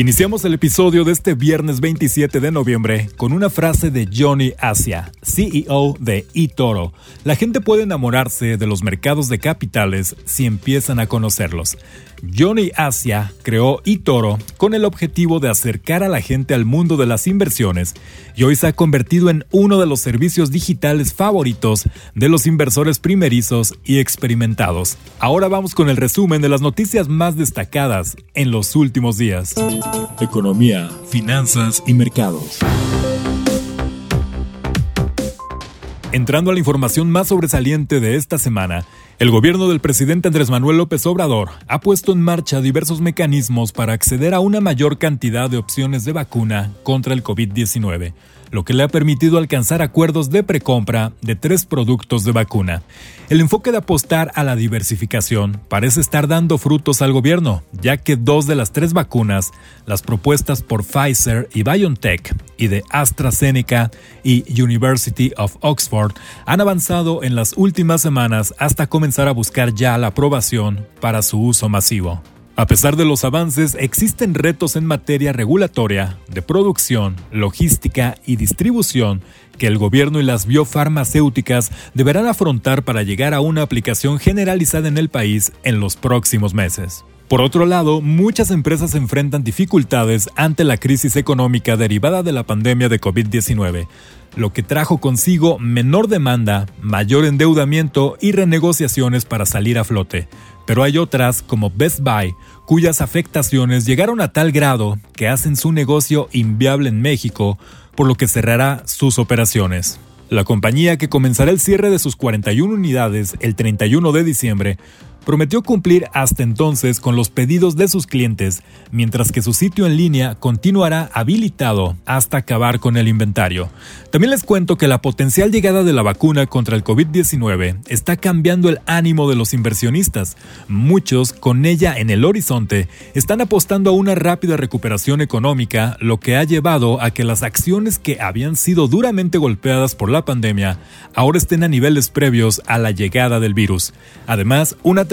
Iniciamos el episodio de este viernes 27 de noviembre con una frase de Johnny Asia, CEO de eToro. La gente puede enamorarse de los mercados de capitales si empiezan a conocerlos. Johnny Asia creó eToro con el objetivo de acercar a la gente al mundo de las inversiones y hoy se ha convertido en uno de los servicios digitales favoritos de los inversores primerizos y experimentados. Ahora vamos con el resumen de las noticias más destacadas en los últimos días. Economía, finanzas y mercados. Entrando a la información más sobresaliente de esta semana, el gobierno del presidente Andrés Manuel López Obrador ha puesto en marcha diversos mecanismos para acceder a una mayor cantidad de opciones de vacuna contra el COVID-19 lo que le ha permitido alcanzar acuerdos de precompra de tres productos de vacuna. El enfoque de apostar a la diversificación parece estar dando frutos al gobierno, ya que dos de las tres vacunas, las propuestas por Pfizer y BioNTech y de AstraZeneca y University of Oxford, han avanzado en las últimas semanas hasta comenzar a buscar ya la aprobación para su uso masivo. A pesar de los avances, existen retos en materia regulatoria, de producción, logística y distribución que el gobierno y las biofarmacéuticas deberán afrontar para llegar a una aplicación generalizada en el país en los próximos meses. Por otro lado, muchas empresas enfrentan dificultades ante la crisis económica derivada de la pandemia de COVID-19, lo que trajo consigo menor demanda, mayor endeudamiento y renegociaciones para salir a flote pero hay otras, como Best Buy, cuyas afectaciones llegaron a tal grado que hacen su negocio inviable en México, por lo que cerrará sus operaciones. La compañía que comenzará el cierre de sus 41 unidades el 31 de diciembre prometió cumplir hasta entonces con los pedidos de sus clientes, mientras que su sitio en línea continuará habilitado hasta acabar con el inventario. También les cuento que la potencial llegada de la vacuna contra el COVID-19 está cambiando el ánimo de los inversionistas. Muchos, con ella en el horizonte, están apostando a una rápida recuperación económica, lo que ha llevado a que las acciones que habían sido duramente golpeadas por la pandemia ahora estén a niveles previos a la llegada del virus. Además, una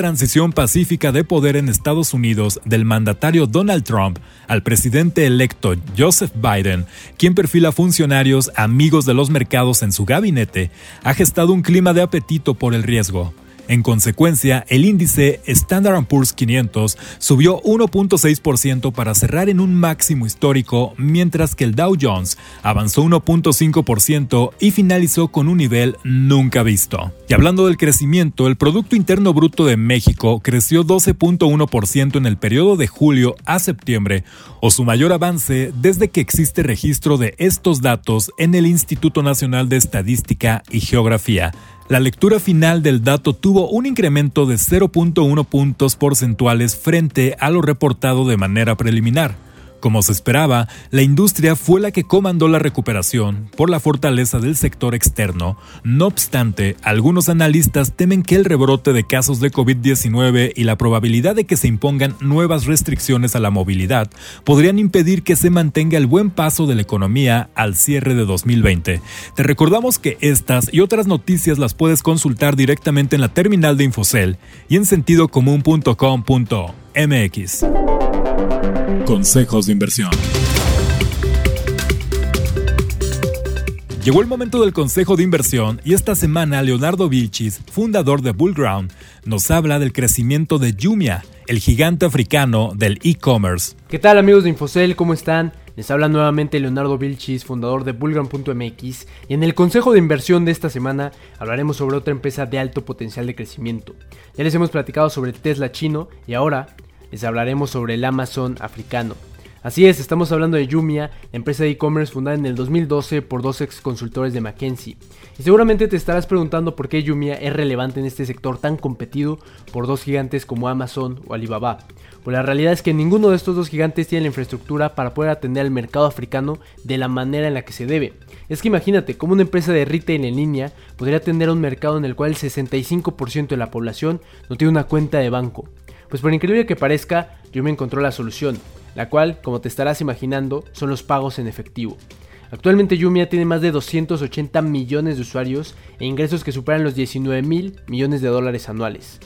pacífica de poder en Estados Unidos del mandatario Donald Trump al presidente electo Joseph Biden, quien perfila funcionarios amigos de los mercados en su gabinete, ha gestado un clima de apetito por el riesgo. En consecuencia, el índice Standard Poor's 500 subió 1.6% para cerrar en un máximo histórico, mientras que el Dow Jones avanzó 1.5% y finalizó con un nivel nunca visto. Y hablando del crecimiento, el Producto Interno Bruto de México creció 12.1% en el periodo de julio a septiembre, o su mayor avance desde que existe registro de estos datos en el Instituto Nacional de Estadística y Geografía. La lectura final del dato tuvo un incremento de 0.1 puntos porcentuales frente a lo reportado de manera preliminar. Como se esperaba, la industria fue la que comandó la recuperación por la fortaleza del sector externo. No obstante, algunos analistas temen que el rebrote de casos de COVID-19 y la probabilidad de que se impongan nuevas restricciones a la movilidad podrían impedir que se mantenga el buen paso de la economía al cierre de 2020. Te recordamos que estas y otras noticias las puedes consultar directamente en la terminal de Infocel y en sentidocomún.com.mx. Consejos de inversión. Llegó el momento del consejo de inversión y esta semana Leonardo Vilchis, fundador de Bullground, nos habla del crecimiento de Jumia, el gigante africano del e-commerce. ¿Qué tal amigos de Infocel? ¿Cómo están? Les habla nuevamente Leonardo Vilchis, fundador de Bullground.mx y en el consejo de inversión de esta semana hablaremos sobre otra empresa de alto potencial de crecimiento. Ya les hemos platicado sobre Tesla chino y ahora les hablaremos sobre el Amazon africano. Así es, estamos hablando de Jumia, empresa de e-commerce fundada en el 2012 por dos ex consultores de McKinsey. Y seguramente te estarás preguntando por qué Jumia es relevante en este sector tan competido por dos gigantes como Amazon o Alibaba. Pues la realidad es que ninguno de estos dos gigantes tiene la infraestructura para poder atender al mercado africano de la manera en la que se debe. Es que imagínate cómo una empresa de retail en línea podría atender un mercado en el cual el 65% de la población no tiene una cuenta de banco. Pues por increíble que parezca, Jumia encontró la solución la cual, como te estarás imaginando, son los pagos en efectivo. Actualmente Jumia tiene más de 280 millones de usuarios e ingresos que superan los 19 mil millones de dólares anuales.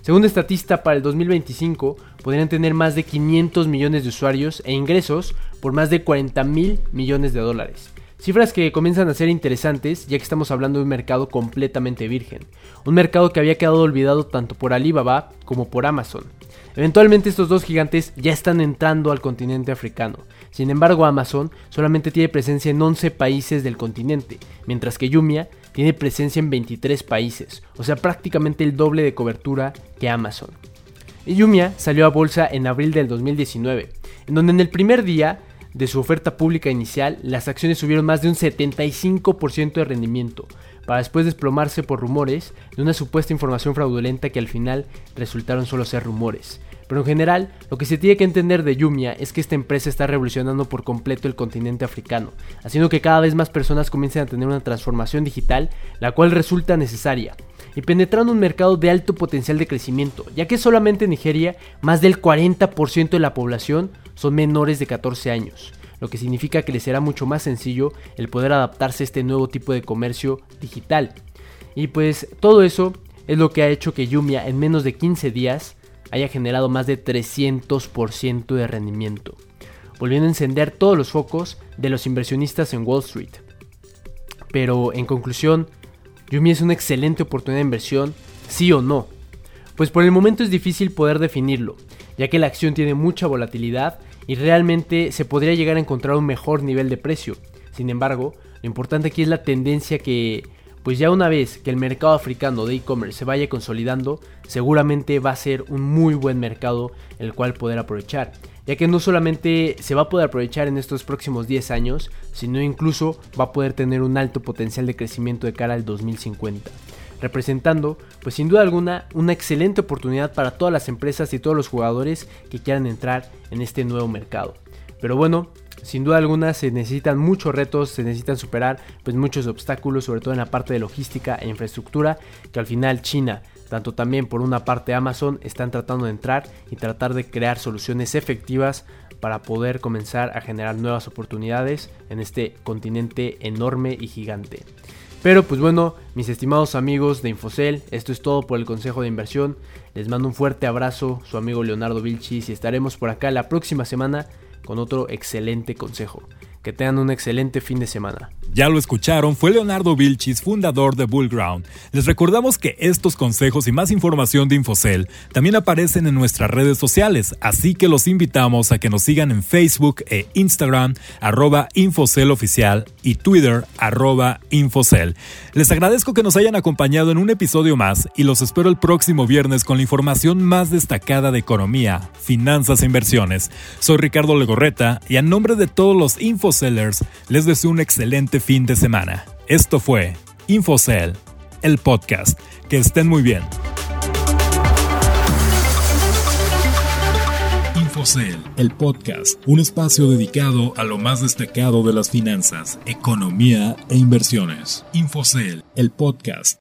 Según Estatista, para el 2025 podrían tener más de 500 millones de usuarios e ingresos por más de 40 mil millones de dólares. Cifras que comienzan a ser interesantes ya que estamos hablando de un mercado completamente virgen, un mercado que había quedado olvidado tanto por Alibaba como por Amazon. Eventualmente estos dos gigantes ya están entrando al continente africano. Sin embargo, Amazon solamente tiene presencia en 11 países del continente, mientras que Jumia tiene presencia en 23 países, o sea prácticamente el doble de cobertura que Amazon. Y Jumia salió a bolsa en abril del 2019, en donde en el primer día de su oferta pública inicial las acciones subieron más de un 75% de rendimiento, para después desplomarse por rumores de una supuesta información fraudulenta que al final resultaron solo ser rumores. Pero en general, lo que se tiene que entender de Jumia es que esta empresa está revolucionando por completo el continente africano, haciendo que cada vez más personas comiencen a tener una transformación digital, la cual resulta necesaria, y penetrando un mercado de alto potencial de crecimiento, ya que solamente en Nigeria más del 40% de la población son menores de 14 años, lo que significa que les será mucho más sencillo el poder adaptarse a este nuevo tipo de comercio digital. Y pues todo eso es lo que ha hecho que Jumia en menos de 15 días haya generado más de 300% de rendimiento, volviendo a encender todos los focos de los inversionistas en Wall Street. Pero en conclusión, Yumi es una excelente oportunidad de inversión, sí o no. Pues por el momento es difícil poder definirlo, ya que la acción tiene mucha volatilidad y realmente se podría llegar a encontrar un mejor nivel de precio. Sin embargo, lo importante aquí es la tendencia que pues ya una vez que el mercado africano de e-commerce se vaya consolidando, seguramente va a ser un muy buen mercado el cual poder aprovechar, ya que no solamente se va a poder aprovechar en estos próximos 10 años, sino incluso va a poder tener un alto potencial de crecimiento de cara al 2050 representando, pues sin duda alguna, una excelente oportunidad para todas las empresas y todos los jugadores que quieran entrar en este nuevo mercado. Pero bueno, sin duda alguna se necesitan muchos retos, se necesitan superar pues muchos obstáculos, sobre todo en la parte de logística e infraestructura, que al final China, tanto también por una parte Amazon, están tratando de entrar y tratar de crear soluciones efectivas para poder comenzar a generar nuevas oportunidades en este continente enorme y gigante. Pero pues bueno, mis estimados amigos de Infocel, esto es todo por el consejo de inversión. Les mando un fuerte abrazo, su amigo Leonardo Vilchis, y estaremos por acá la próxima semana con otro excelente consejo. Que tengan un excelente fin de semana. Ya lo escucharon, fue Leonardo Vilchis, fundador de Bullground. Les recordamos que estos consejos y más información de Infocel también aparecen en nuestras redes sociales, así que los invitamos a que nos sigan en Facebook e Instagram, arroba Infocel y Twitter, arroba Infocel. Les agradezco que nos hayan acompañado en un episodio más y los espero el próximo viernes con la información más destacada de economía, finanzas e inversiones. Soy Ricardo Legorreta y a nombre de todos los Infocellers les deseo un excelente fin de semana. Esto fue Infocel, el podcast. Que estén muy bien. Infocel, el podcast, un espacio dedicado a lo más destacado de las finanzas, economía e inversiones. Infocel, el podcast.